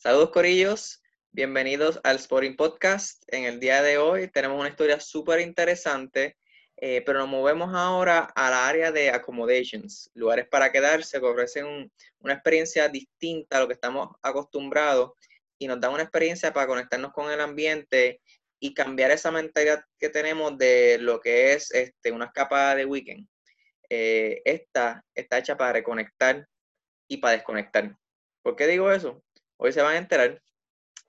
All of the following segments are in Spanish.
Saludos Corillos, bienvenidos al Sporting Podcast. En el día de hoy tenemos una historia súper interesante, eh, pero nos movemos ahora a la área de accommodations, lugares para quedarse que ofrecen una experiencia distinta a lo que estamos acostumbrados y nos dan una experiencia para conectarnos con el ambiente y cambiar esa mentalidad que tenemos de lo que es este, una escapada de weekend. Eh, esta está hecha para reconectar y para desconectar. ¿Por qué digo eso? Hoy se van a enterar.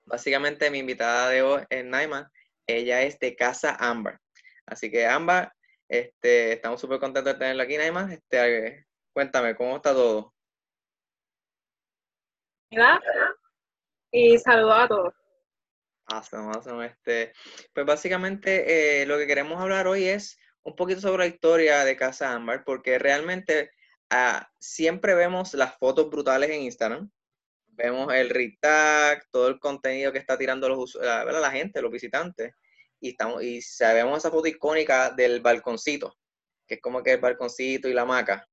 Básicamente mi invitada de hoy es Naima. Ella es de Casa Amber. Así que Amber, este, estamos súper contentos de tenerla aquí, Naima. Este, cuéntame, ¿cómo está todo? Y saludos a todos. Awesome, awesome. Este, pues básicamente eh, lo que queremos hablar hoy es un poquito sobre la historia de Casa Amber, porque realmente ah, siempre vemos las fotos brutales en Instagram, vemos el retag, todo el contenido que está tirando los, la, la gente, los visitantes, y, estamos, y sabemos esa foto icónica del balconcito, que es como que el balconcito y la hamaca.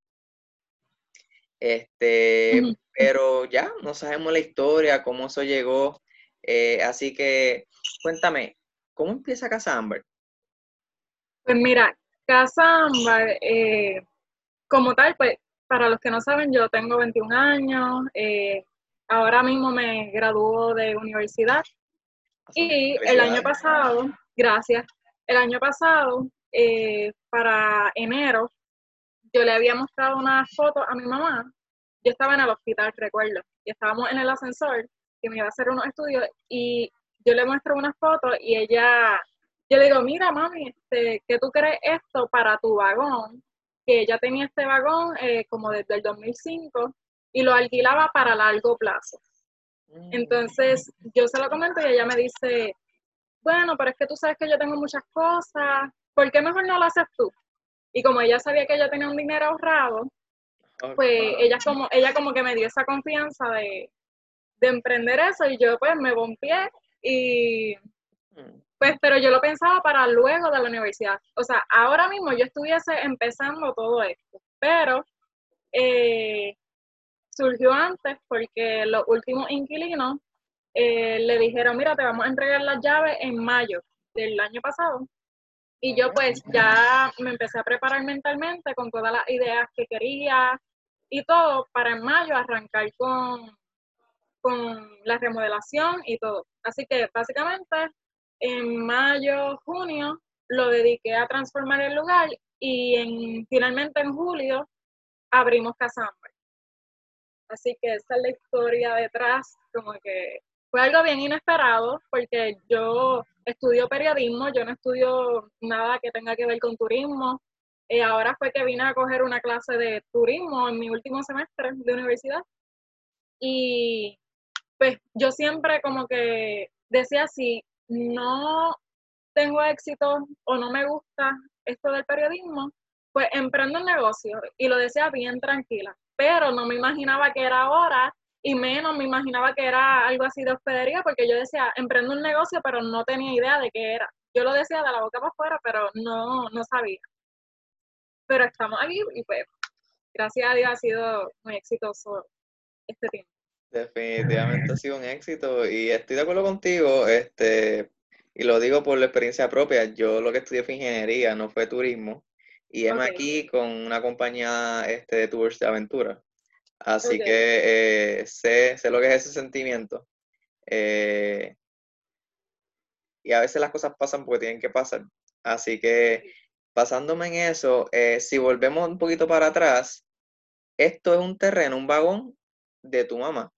Este, pero ya, no sabemos la historia, cómo eso llegó. Eh, así que cuéntame, ¿cómo empieza Casa Amber? Pues mira, Casa Amber, eh, como tal, pues para los que no saben, yo tengo 21 años, eh, ahora mismo me graduó de universidad. Y el año pasado, gracias, el año pasado, eh, para enero, yo le había mostrado una foto a mi mamá. Yo estaba en el hospital, recuerdo, y estábamos en el ascensor, que me iba a hacer unos estudios, y yo le muestro una foto y ella, yo le digo, mira mami, este, ¿qué tú crees esto para tu vagón? Que ella tenía este vagón eh, como desde el 2005 y lo alquilaba para largo plazo. Mm. Entonces, yo se lo comento y ella me dice, bueno, pero es que tú sabes que yo tengo muchas cosas, ¿por qué mejor no lo haces tú? Y como ella sabía que ella tenía un dinero ahorrado, pues ella como, ella como que me dio esa confianza de, emprender eso y yo pues me bompié y mm. pues pero yo lo pensaba para luego de la universidad. O sea, ahora mismo yo estuviese empezando todo esto, pero eh, surgió antes porque los últimos inquilinos eh, le dijeron, mira, te vamos a entregar las llaves en mayo del año pasado. Y yo pues ya me empecé a preparar mentalmente con todas las ideas que quería y todo para en mayo arrancar con, con la remodelación y todo. Así que básicamente en mayo, junio lo dediqué a transformar el lugar y en, finalmente en julio abrimos Casa Así que esa es la historia detrás, como que fue algo bien inesperado, porque yo estudio periodismo, yo no estudio nada que tenga que ver con turismo. y ahora fue que vine a coger una clase de turismo en mi último semestre de universidad. Y pues yo siempre como que decía, si no tengo éxito o no me gusta esto del periodismo, pues emprendo un negocio y lo decía bien tranquila pero no me imaginaba que era ahora y menos me imaginaba que era algo así de hospedería, porque yo decía, emprendo un negocio, pero no tenía idea de qué era. Yo lo decía de la boca para afuera, pero no, no sabía. Pero estamos aquí y pues, gracias a Dios ha sido muy exitoso este tiempo. Definitivamente ha sido un éxito y estoy de acuerdo contigo, este, y lo digo por la experiencia propia. Yo lo que estudié fue ingeniería, no fue turismo. Y es aquí con una compañía este, de tours de aventura. Así que eh, sé, sé, lo que es ese sentimiento. Eh, y a veces las cosas pasan porque tienen que pasar. Así que pasándome en eso, eh, si volvemos un poquito para atrás, esto es un terreno, un vagón de tu mamá.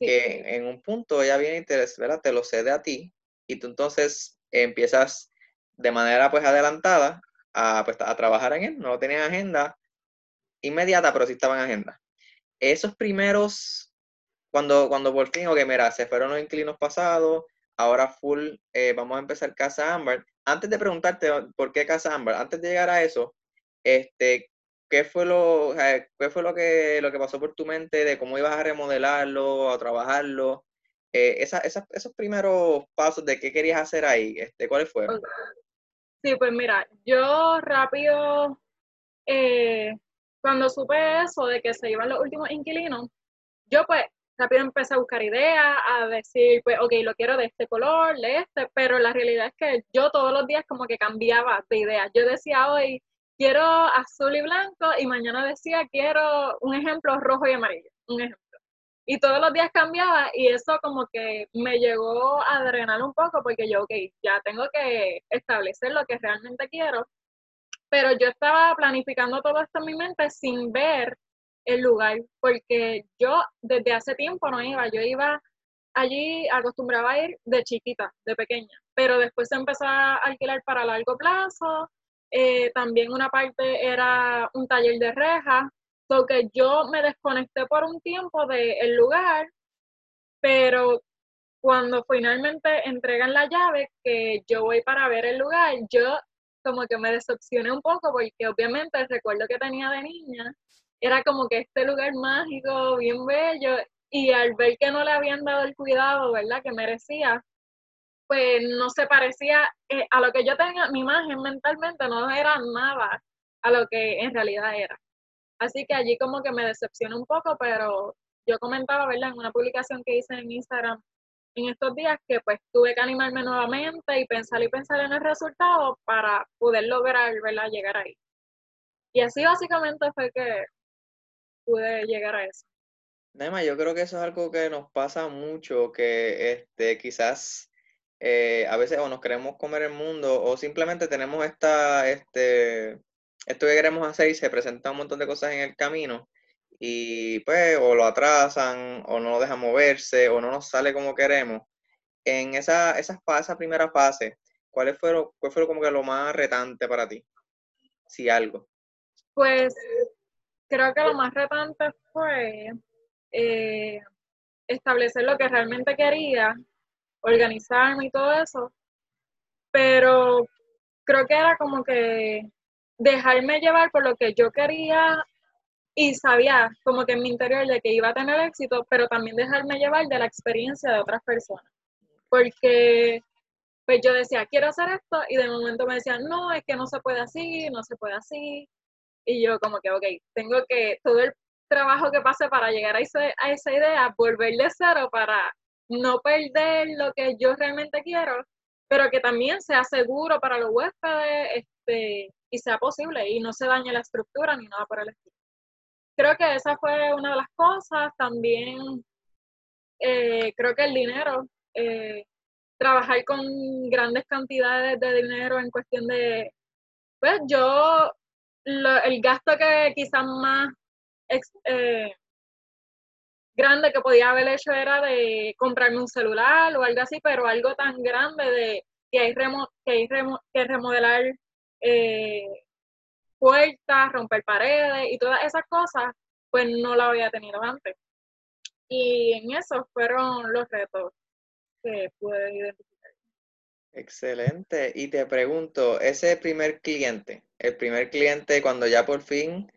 Que en un punto ella viene y te, te lo cede a ti y tú entonces empiezas de manera pues adelantada a, pues, a trabajar en él, no tenían agenda inmediata, pero sí estaban en agenda. Esos primeros, cuando, cuando por fin, ok, mira, se fueron los inquilinos pasados, ahora full, eh, vamos a empezar Casa Amber. Antes de preguntarte por qué Casa Amber, antes de llegar a eso, este, ¿qué fue lo, qué fue lo que, lo que pasó por tu mente de cómo ibas a remodelarlo, a trabajarlo? Eh, esos primeros pasos de qué querías hacer ahí, este, ¿cuáles fueron? Sí, pues mira, yo rápido, eh, cuando supe eso de que se iban los últimos inquilinos, yo pues rápido empecé a buscar ideas, a decir, pues, ok, lo quiero de este color, de este, pero la realidad es que yo todos los días como que cambiaba de ideas. Yo decía hoy, quiero azul y blanco, y mañana decía, quiero un ejemplo rojo y amarillo. Y todos los días cambiaba y eso como que me llegó a drenar un poco porque yo, ok, ya tengo que establecer lo que realmente quiero, pero yo estaba planificando todo esto en mi mente sin ver el lugar, porque yo desde hace tiempo no iba, yo iba allí, acostumbraba a ir de chiquita, de pequeña, pero después se empezó a alquilar para largo plazo, eh, también una parte era un taller de rejas, que yo me desconecté por un tiempo del lugar, pero cuando finalmente entregan la llave, que yo voy para ver el lugar, yo como que me decepcioné un poco porque obviamente el recuerdo que tenía de niña era como que este lugar mágico, bien bello, y al ver que no le habían dado el cuidado, ¿verdad?, que merecía, pues no se parecía eh, a lo que yo tenía, mi imagen mentalmente no era nada a lo que en realidad era. Así que allí como que me decepcioné un poco, pero yo comentaba, ¿verdad?, en una publicación que hice en Instagram en estos días que pues tuve que animarme nuevamente y pensar y pensar en el resultado para poder lograr, ¿verdad?, llegar ahí. Y así básicamente fue que pude llegar a eso. Nema, yo creo que eso es algo que nos pasa mucho, que este, quizás eh, a veces o nos queremos comer el mundo o simplemente tenemos esta, este, esto que queremos hacer y se presentan un montón de cosas en el camino y pues o lo atrasan o no lo dejan moverse o no nos sale como queremos. En esa, esa, esa primera fase, ¿cuál fue, ¿cuál fue como que lo más retante para ti? Si algo. Pues creo que lo más retante fue eh, establecer lo que realmente quería, organizarme y todo eso, pero creo que era como que dejarme llevar por lo que yo quería y sabía como que en mi interior de que iba a tener éxito, pero también dejarme llevar de la experiencia de otras personas. Porque pues yo decía, quiero hacer esto, y de momento me decían, no, es que no se puede así, no se puede así. Y yo como que, ok, tengo que, todo el trabajo que pase para llegar a, a esa idea, volver de cero para no perder lo que yo realmente quiero, pero que también sea seguro para los huéspedes este, y sea posible y no se dañe la estructura ni nada por el estilo. Creo que esa fue una de las cosas. También eh, creo que el dinero, eh, trabajar con grandes cantidades de dinero en cuestión de, pues yo, el gasto que quizás más eh, grande que podía haber hecho era de comprarme un celular o algo así, pero algo tan grande de que hay, que, hay que remodelar eh, puertas, romper paredes y todas esas cosas, pues no la había tenido antes. Y en eso fueron los retos que pude identificar. Excelente. Y te pregunto, ese primer cliente, el primer cliente cuando ya por fin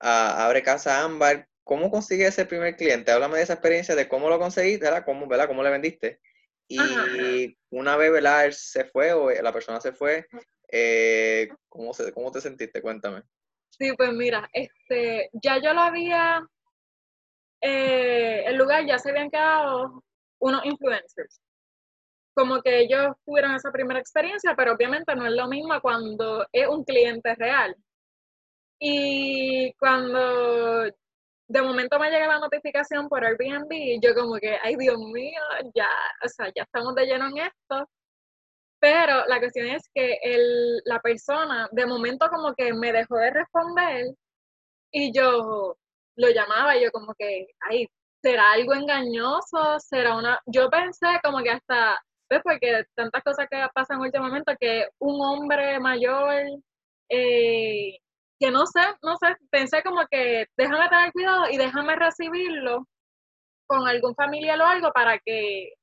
ah, abre casa Ámbar, ¿cómo consigue ese primer cliente? Háblame de esa experiencia, de cómo lo conseguiste, ¿verdad? ¿Cómo, ¿verdad? ¿Cómo le vendiste? Y una vez, ¿verdad? Él se fue o la persona se fue, eh, ¿cómo, se, ¿cómo te sentiste? Cuéntame. Sí, pues mira, este, ya yo lo había, eh, el lugar ya se habían quedado unos influencers. Como que ellos tuvieron esa primera experiencia, pero obviamente no es lo mismo cuando es un cliente real. Y cuando de momento me llega la notificación por Airbnb y yo como que, ay Dios mío, ya, o sea, ya estamos de lleno en esto. Pero la cuestión es que el, la persona de momento como que me dejó de responder y yo lo llamaba y yo como que, ay, ¿será algo engañoso? ¿Será una...? Yo pensé como que hasta, ¿ves? Porque tantas cosas que pasan últimamente, que un hombre mayor eh, que no sé, no sé, pensé como que déjame tener cuidado y déjame recibirlo con algún familiar o algo para que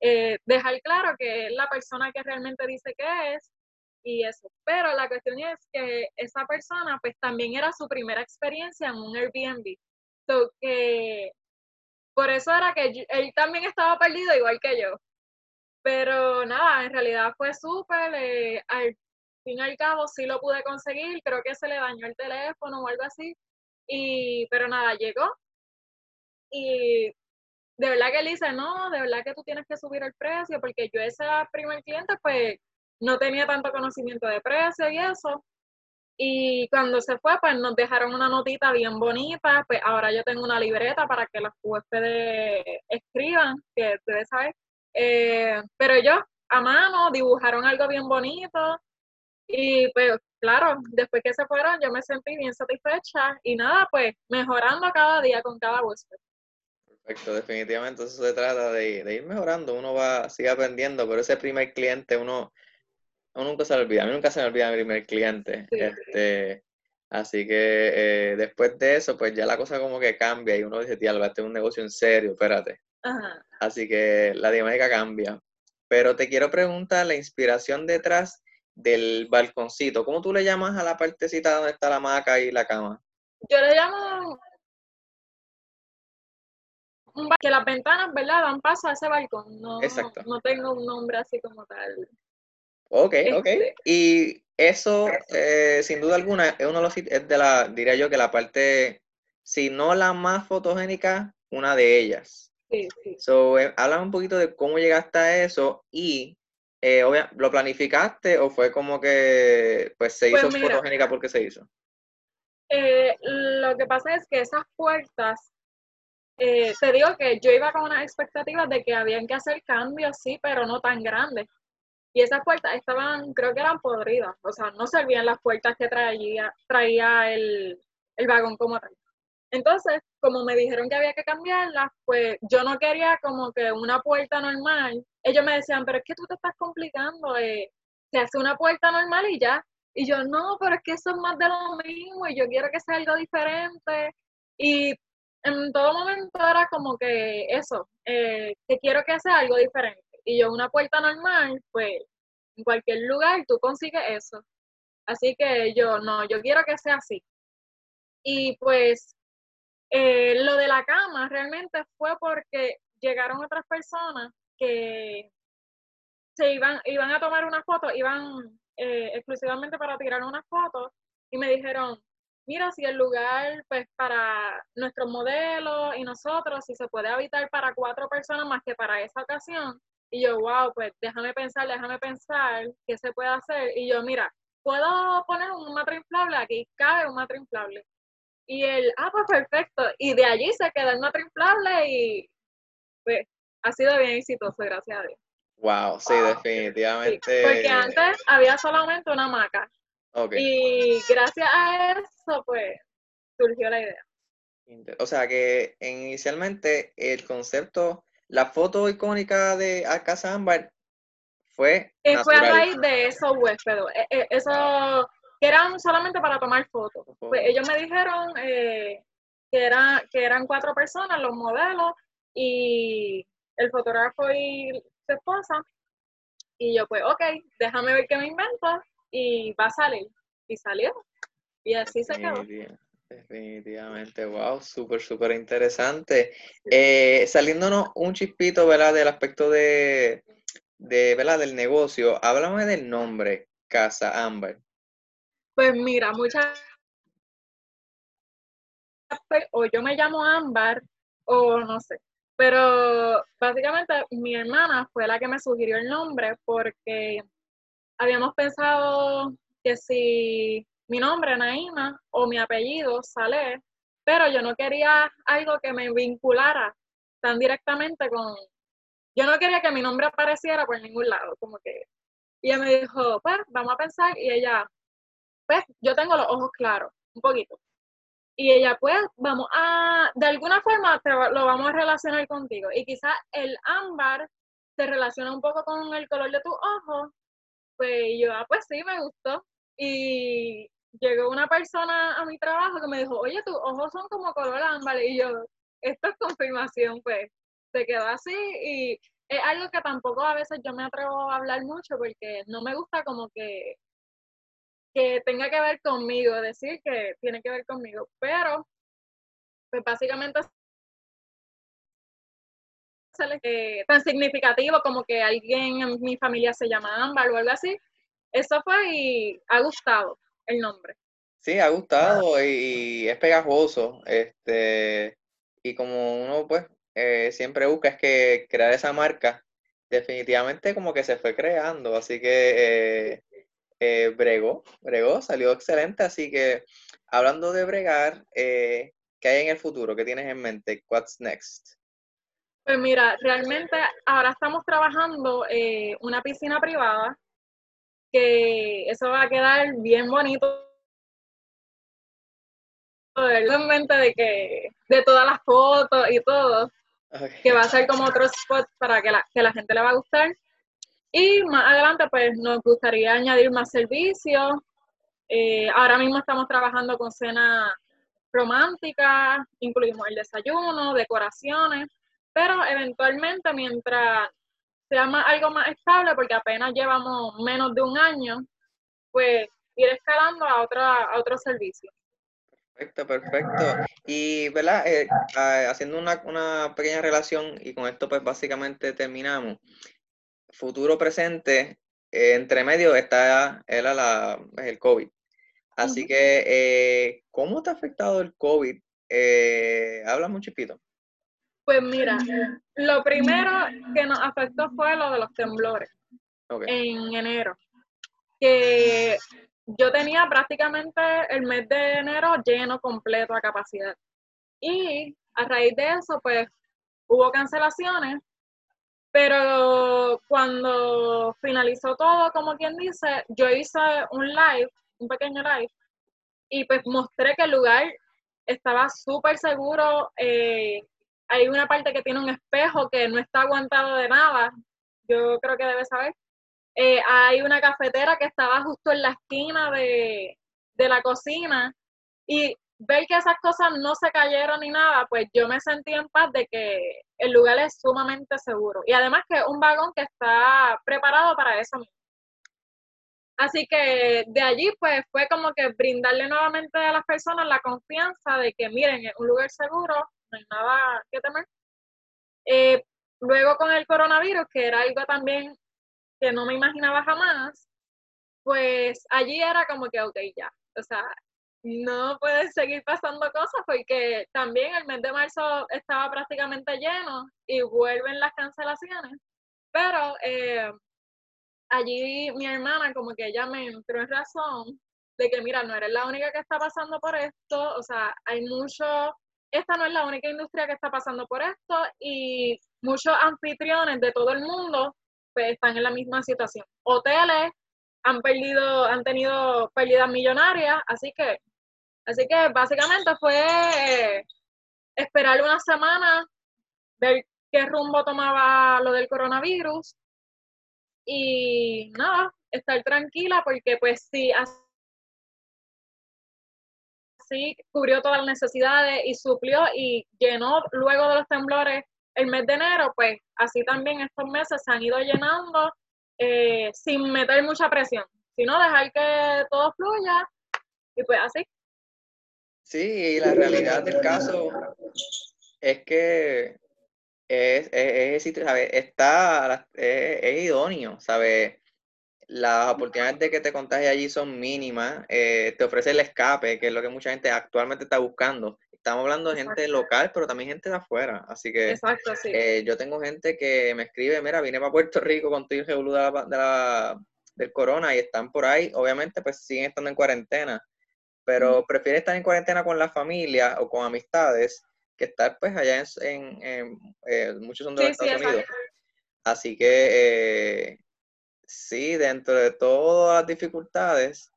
eh, dejar claro que es la persona que realmente dice que es y eso. Pero la cuestión es que esa persona pues también era su primera experiencia en un Airbnb. So, que por eso era que él también estaba perdido igual que yo. Pero nada, en realidad fue súper. Eh, fin y al cabo sí lo pude conseguir, creo que se le dañó el teléfono o algo así, y, pero nada, llegó y de verdad que él dice, no, de verdad que tú tienes que subir el precio, porque yo esa primer cliente, pues, no tenía tanto conocimiento de precio y eso. Y cuando se fue, pues nos dejaron una notita bien bonita, pues ahora yo tengo una libreta para que los huéspedes escriban, que ustedes saben. Eh, pero yo, a mano, dibujaron algo bien bonito. Y pues claro, después que se fueron, yo me sentí bien satisfecha y nada, pues mejorando cada día con cada huésped. Perfecto, definitivamente eso se trata de, ir mejorando, uno va, sigue aprendiendo, pero ese primer cliente uno, uno nunca se le olvida, a mí nunca se me olvida mi primer cliente. Este, así que eh, después de eso, pues ya la cosa como que cambia y uno dice, tía, este es un negocio en serio, espérate. Así que la dinámica cambia. Pero te quiero preguntar la inspiración detrás del balconcito. ¿Cómo tú le llamas a la partecita donde está la hamaca y la cama? Yo le llamo que las ventanas, ¿verdad? Dan paso a ese balcón. No, Exacto. no tengo un nombre así como tal. Ok, ok. Este y eso, eh, sin duda alguna, es uno de los es de la, diría yo que la parte, si no la más fotogénica, una de ellas. Sí, sí. So, eh, un poquito de cómo llegaste a eso y eh, ¿lo planificaste o fue como que pues se pues hizo fotogénica porque se hizo? lo que pasa es que esas puertas eh, te digo que yo iba con unas expectativas de que habían que hacer cambios, sí, pero no tan grandes. Y esas puertas estaban, creo que eran podridas, o sea, no servían las puertas que traía, traía el, el vagón como tal. Entonces, como me dijeron que había que cambiarlas, pues yo no quería como que una puerta normal. Ellos me decían, pero es que tú te estás complicando, eh, se hace una puerta normal y ya. Y yo, no, pero es que eso es más de lo mismo y yo quiero que sea algo diferente. Y en todo momento era como que eso, eh, que quiero que sea algo diferente. Y yo una puerta normal, pues en cualquier lugar tú consigues eso. Así que yo no, yo quiero que sea así. Y pues eh, lo de la cama realmente fue porque llegaron otras personas que se iban, iban a tomar una foto, iban eh, exclusivamente para tirar una foto y me dijeron, mira, si el lugar, pues para nuestros modelos y nosotros, si se puede habitar para cuatro personas más que para esa ocasión. Y yo, wow, pues déjame pensar, déjame pensar qué se puede hacer. Y yo, mira, puedo poner un matro inflable, aquí cabe un matro inflable. Y él, ah, pues perfecto. Y de allí se queda el matro inflable y pues ha sido bien exitoso, gracias a Dios. Wow, sí, definitivamente. porque antes había solamente una hamaca y gracias a eso, pues, surgió la idea. O sea que inicialmente el concepto, la foto icónica de a Casa Ámbar fue. Eh, fue a raíz de esos huéspedes. Eh, eh, eso que eran solamente para tomar fotos. Pues ellos me dijeron que, era, que eran cuatro personas, los modelos, y el fotógrafo y su esposa. Y yo, pues, ok, déjame ver qué me invento y va a salir. Y salió. Y así se quedó. Definitivamente, wow, súper, súper interesante. Eh, saliéndonos un chispito, ¿verdad? Del aspecto de, de, ¿verdad? Del negocio, háblame del nombre, Casa Amber. Pues mira, muchas o yo me llamo Ámbar o no sé. Pero básicamente mi hermana fue la que me sugirió el nombre porque habíamos pensado que si mi nombre, Naima, o mi apellido, Saleh, pero yo no quería algo que me vinculara tan directamente con... Yo no quería que mi nombre apareciera por ningún lado, como que... Y ella me dijo, pues, vamos a pensar, y ella, pues, yo tengo los ojos claros, un poquito. Y ella, pues, vamos a, de alguna forma lo vamos a relacionar contigo. Y quizás el ámbar se relaciona un poco con el color de tus ojos, pues yo, ah, pues sí, me gustó. Y llegó una persona a mi trabajo que me dijo, oye, tus ojos son como color ámbar. Y yo, esto es confirmación, pues se quedó así y es algo que tampoco a veces yo me atrevo a hablar mucho porque no me gusta como que, que tenga que ver conmigo, decir que tiene que ver conmigo, pero pues básicamente eh, tan significativo como que alguien en mi familia se llama Ámbar o algo así. Eso fue y ha gustado el nombre. Sí, ha gustado y, es pegajoso. Este, y como uno, pues, eh, siempre busca es que crear esa marca, definitivamente como que se fue creando, así que eh, eh, bregó, bregó, salió excelente, así que hablando de bregar, ¿qué hay en el futuro? ¿Qué tienes en mente? What's next? Pues mira, realmente ahora estamos trabajando una piscina privada, que eso va a quedar bien bonito en mente de que de todas las fotos y todo, que va a ser como otro spot para que la, que la gente le va a gustar. Y más adelante, pues nos gustaría añadir más servicios. Eh, ahora mismo estamos trabajando con cena romántica, incluimos el desayuno, decoraciones, pero eventualmente mientras sea algo más estable, porque apenas llevamos menos de un año, pues ir escalando a, otra, a otros servicios. Perfecto, perfecto. Y, ¿verdad? Eh, ah, haciendo una, pequeña relación y con esto pues básicamente terminamos. Futuro presente, eh, entre medio está era la, el COVID. Así que, eh, ¿cómo te ha afectado el COVID? habla un chipito. Pues mira, lo primero que nos afectó fue lo de los temblores en enero. Que yo tenía prácticamente el mes de enero lleno completo a capacidad. Y a raíz de eso, pues hubo cancelaciones, pero cuando finalizó todo, como quien dice, yo hice un live, un pequeño live, y pues mostré que el lugar estaba súper seguro. Eh, hay una parte que tiene un espejo que no está aguantado de nada. Yo creo que debes saber. Eh, hay una cafetera que estaba justo en la esquina de, la cocina y ver que esas cosas no se cayeron ni nada, pues yo me sentí en paz de que el lugar es sumamente seguro. Y además que es un vagón que está preparado para eso mismo. Así que de allí pues fue como que brindarle nuevamente a las personas la confianza de que miren, es un lugar seguro, no hay nada que temer. Eh, luego con el coronavirus, que era algo también que no me imaginaba jamás, pues allí era como que, ok, ya, o sea, no puede seguir pasando cosas porque también el mes de marzo estaba prácticamente lleno y vuelven las cancelaciones, pero eh, allí mi hermana como que ella me entró en razón de que, mira, no eres la única que está pasando por esto, o sea, hay mucho, esta no es la única industria que está pasando por esto y muchos anfitriones de todo el mundo pues, están en la misma situación. Hoteles han perdido, han tenido pérdidas millonarias, así que, así que básicamente fue eh, esperar una semana, ver qué rumbo tomaba lo del coronavirus y nada, estar tranquila porque pues sí, así cubrió todas las necesidades y suplió y llenó luego de los temblores el mes de enero, pues así también estos meses se han ido llenando eh, sin meter mucha presión, sino dejar que todo fluya y pues así. Sí, y la realidad del caso es que es, es, Está, es, idóneo, ¿sabes? Las oportunidades de que te contagies allí son mínimas, eh, te ofrece el escape, que es lo que mucha gente actualmente está buscando estamos hablando de gente local, pero también gente de afuera. Así que Exacto, sí. Eh, yo tengo gente que me escribe, mira, vine para Puerto Rico con tu hijo de la, del corona y están por ahí. Obviamente, pues siguen estando en cuarentena, pero prefieren estar en cuarentena con la familia o con amistades que estar pues allá en, eh, muchos son de los Estados Unidos. Así que eh, sí, dentro de todas las dificultades,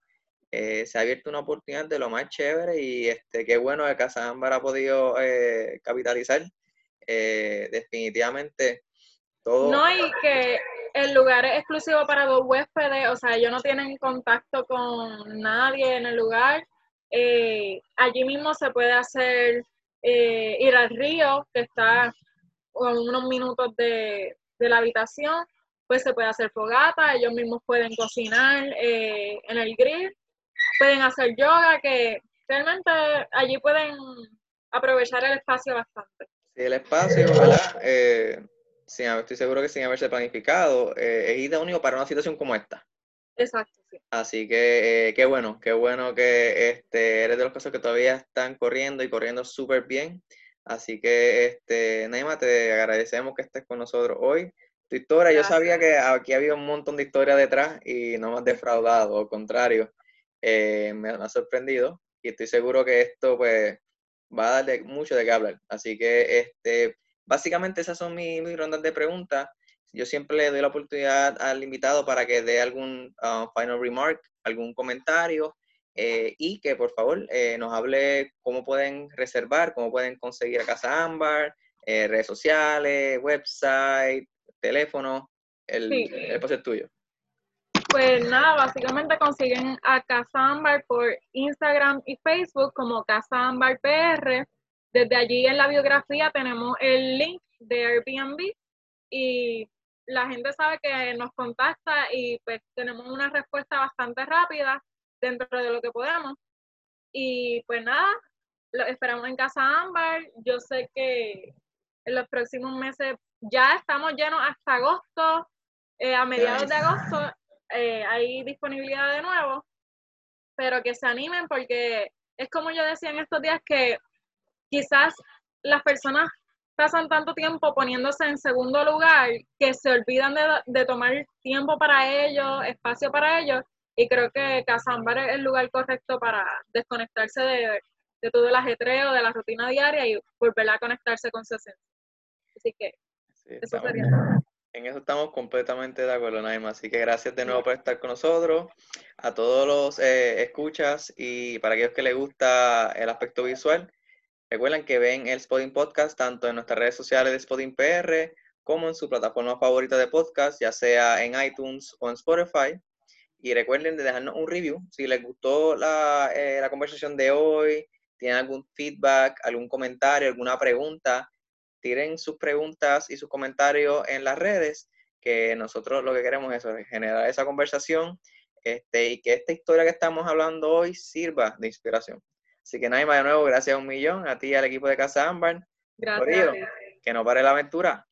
eh, se ha abierto una oportunidad de lo más chévere y este qué bueno que Casámbar ha podido eh, capitalizar. Definitivamente todo. No, y que el lugar es exclusivo para dos huéspedes, o sea, ellos no tienen contacto con nadie en el lugar. Allí mismo se puede hacer ir al río, que está a unos minutos de, de la habitación pues se puede hacer fogata, ellos mismos pueden cocinar en el grill pueden hacer yoga, que realmente allí pueden aprovechar el espacio bastante. Sí, el espacio, ¿verdad? Eh, estoy seguro que sin haberse planificado, eh, es idóneo para una situación como esta. Exacto. Así que eh, qué bueno, qué bueno que este, eres de los casos que todavía están corriendo y corriendo súper bien. Así que, este, Neima, te agradecemos que estés con nosotros hoy. Tu historia, yo sabía que aquí había un montón de historia detrás y no me has defraudado, al contrario, eh, me, ha sorprendido y estoy seguro que esto, pues, va a dar mucho de qué hablar. Así que, este, básicamente esas son mis, mis rondas de preguntas. Yo siempre le doy la oportunidad al invitado para que dé algún uh, final remark, algún comentario eh, y que por favor eh, nos hable cómo pueden reservar, cómo pueden conseguir a Casa Ámbar, eh, redes sociales, website, teléfono. El, el espacio es tuyo. Pues nada, básicamente consiguen a Casa Ámbar por Instagram y Facebook como Casa Ámbar PR. Desde allí en la biografía tenemos el link de Airbnb y la gente sabe que nos contacta y pues tenemos una respuesta bastante rápida dentro de lo que podemos. Y pues nada, lo esperamos en Casa Ámbar. Yo sé que en los próximos meses ya estamos llenos hasta agosto. Eh, a mediados de agosto eh, hay disponibilidad de nuevo, pero que se animen porque es como yo decía en estos días que quizás las personas pasan tanto tiempo poniéndose en segundo lugar que se olvidan de, de tomar tiempo para ellos, espacio para ellos, y creo que Casambar es el lugar correcto para desconectarse de, todo el ajetreo, de la rutina diaria y volver a conectarse con su esencia. Así que eso sería. En eso estamos completamente de acuerdo, Naima. Así que gracias de nuevo por estar con nosotros. A todos los eh, escuchas y para aquellos que les gusta el aspecto visual, recuerden que ven el Spotting Podcast tanto en nuestras redes sociales de Spotting PR como en su plataforma favorita de podcast, ya sea en iTunes o en Spotify. Y recuerden de dejarnos un review. Si les gustó la, eh, la conversación de hoy, tienen algún feedback, algún comentario, alguna pregunta, tiren sus preguntas y sus comentarios en las redes, que nosotros lo que queremos es generar esa conversación este, y que esta historia que estamos hablando hoy sirva de inspiración. Así que Naima, de nuevo, gracias a un millón, a ti y al equipo de Casa Ámbar. Gracias. que no pare la aventura.